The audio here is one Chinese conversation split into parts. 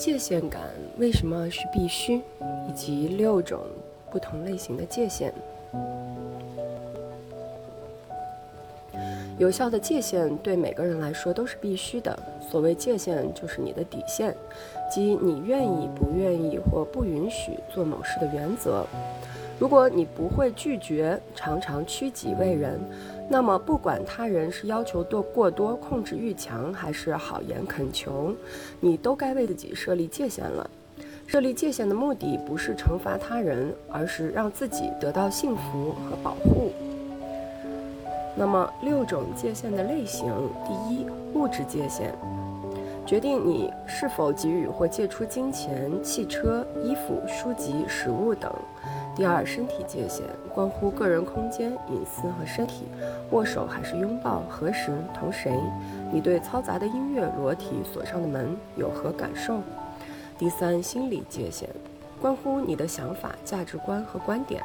界限感为什么是必须，以及六种不同类型的界限。有效的界限对每个人来说都是必须的。所谓界限，就是你的底线，即你愿意、不愿意或不允许做某事的原则。如果你不会拒绝，常常屈己为人，那么不管他人是要求多过多、控制欲强，还是好言恳求，你都该为自己设立界限了。设立界限的目的不是惩罚他人，而是让自己得到幸福和保护。那么六种界限的类型：第一，物质界限，决定你是否给予或借出金钱、汽车、衣服、书籍、食物等。第二，身体界限关乎个人空间、隐私和身体，握手还是拥抱，何时同谁？你对嘈杂的音乐、裸体锁上的门有何感受？第三，心理界限关乎你的想法、价值观和观点，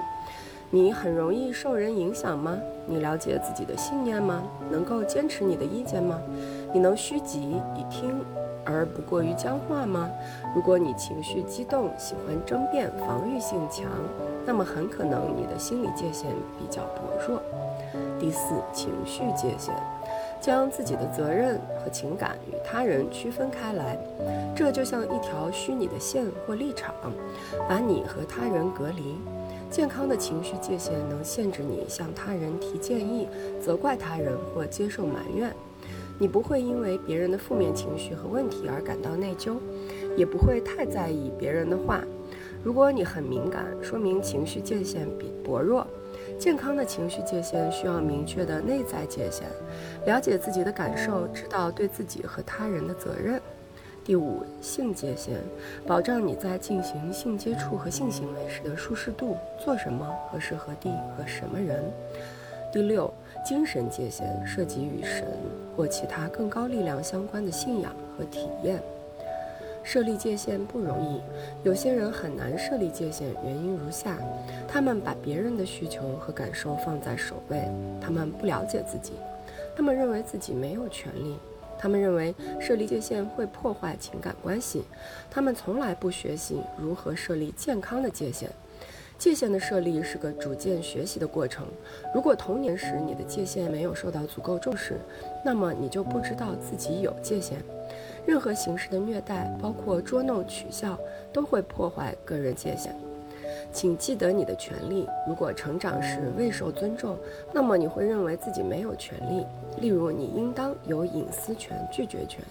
你很容易受人影响吗？你了解自己的信念吗？能够坚持你的意见吗？你能虚极以听？而不过于僵化吗？如果你情绪激动，喜欢争辩，防御性强，那么很可能你的心理界限比较薄弱。第四，情绪界限，将自己的责任和情感与他人区分开来，这就像一条虚拟的线或立场，把你和他人隔离。健康的情绪界限能限制你向他人提建议、责怪他人或接受埋怨。你不会因为别人的负面情绪和问题而感到内疚，也不会太在意别人的话。如果你很敏感，说明情绪界限比薄弱。健康的情绪界限需要明确的内在界限，了解自己的感受，知道对自己和他人的责任。第五，性界限，保障你在进行性接触和性行为时的舒适度，做什么、何时何地和什么人。第六。精神界限涉及与神或其他更高力量相关的信仰和体验。设立界限不容易，有些人很难设立界限，原因如下：他们把别人的需求和感受放在首位，他们不了解自己，他们认为自己没有权利，他们认为设立界限会破坏情感关系，他们从来不学习如何设立健康的界限。界限的设立是个逐渐学习的过程。如果童年时你的界限没有受到足够重视，那么你就不知道自己有界限。任何形式的虐待，包括捉弄、取笑，都会破坏个人界限。请记得你的权利。如果成长时未受尊重，那么你会认为自己没有权利。例如，你应当有隐私权、拒绝权，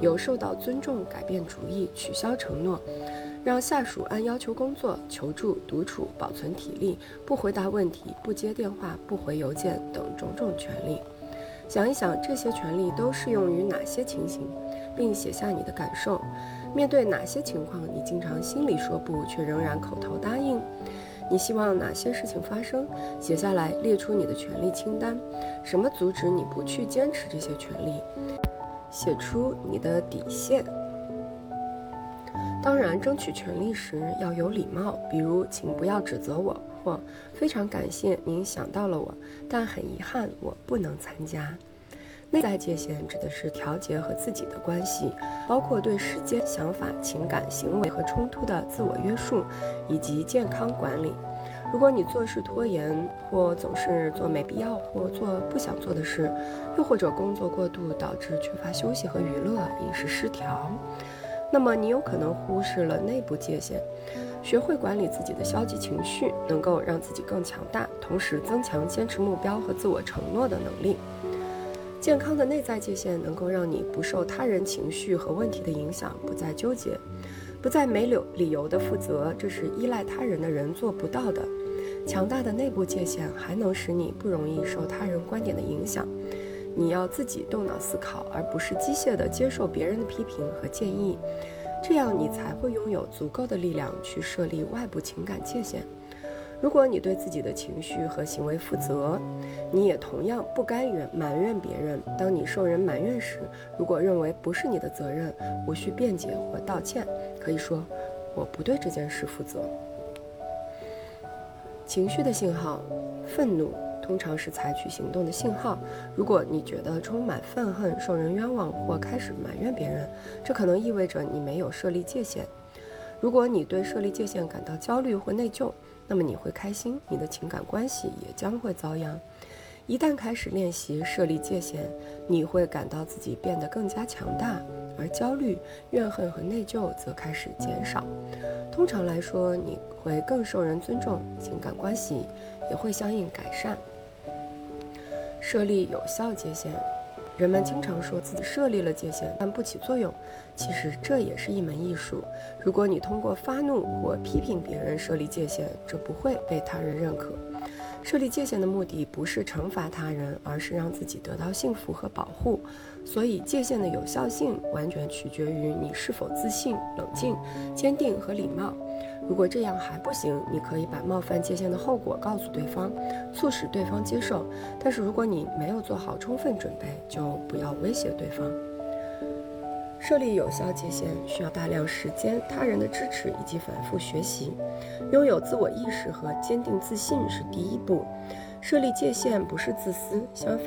有受到尊重、改变主意、取消承诺。让下属按要求工作、求助、独处、保存体力、不回答问题、不接电话、不回邮件等种种权利。想一想，这些权利都适用于哪些情形，并写下你的感受。面对哪些情况，你经常心里说不，却仍然口头答应？你希望哪些事情发生？写下来，列出你的权利清单。什么阻止你不去坚持这些权利？写出你的底线。当然，争取权利时要有礼貌，比如，请不要指责我，或非常感谢您想到了我，但很遗憾我不能参加。内在界限指的是调节和自己的关系，包括对时间、想法、情感、行为和冲突的自我约束，以及健康管理。如果你做事拖延，或总是做没必要或做不想做的事，又或者工作过度导致缺乏休息和娱乐、饮食失调。那么你有可能忽视了内部界限，学会管理自己的消极情绪，能够让自己更强大，同时增强坚持目标和自我承诺的能力。健康的内在界限能够让你不受他人情绪和问题的影响，不再纠结，不再没理理由的负责，这是依赖他人的人做不到的。强大的内部界限还能使你不容易受他人观点的影响。你要自己动脑思考，而不是机械地接受别人的批评和建议，这样你才会拥有足够的力量去设立外部情感界限。如果你对自己的情绪和行为负责，你也同样不该怨埋怨别人。当你受人埋怨时，如果认为不是你的责任，无需辩解或道歉，可以说我不对这件事负责。情绪的信号：愤怒。通常是采取行动的信号。如果你觉得充满愤恨、受人冤枉或开始埋怨别人，这可能意味着你没有设立界限。如果你对设立界限感到焦虑或内疚，那么你会开心，你的情感关系也将会遭殃。一旦开始练习设立界限，你会感到自己变得更加强大，而焦虑、怨恨和内疚则开始减少。通常来说，你会更受人尊重，情感关系也会相应改善。设立有效界限。人们经常说自己设立了界限，但不起作用。其实这也是一门艺术。如果你通过发怒或批评别人设立界限，这不会被他人认可。设立界限的目的不是惩罚他人，而是让自己得到幸福和保护。所以，界限的有效性完全取决于你是否自信、冷静、坚定和礼貌。如果这样还不行，你可以把冒犯界限的后果告诉对方，促使对方接受。但是如果你没有做好充分准备，就不要威胁对方。设立有效界限需要大量时间、他人的支持以及反复学习。拥有自我意识和坚定自信是第一步。设立界限不是自私，相反，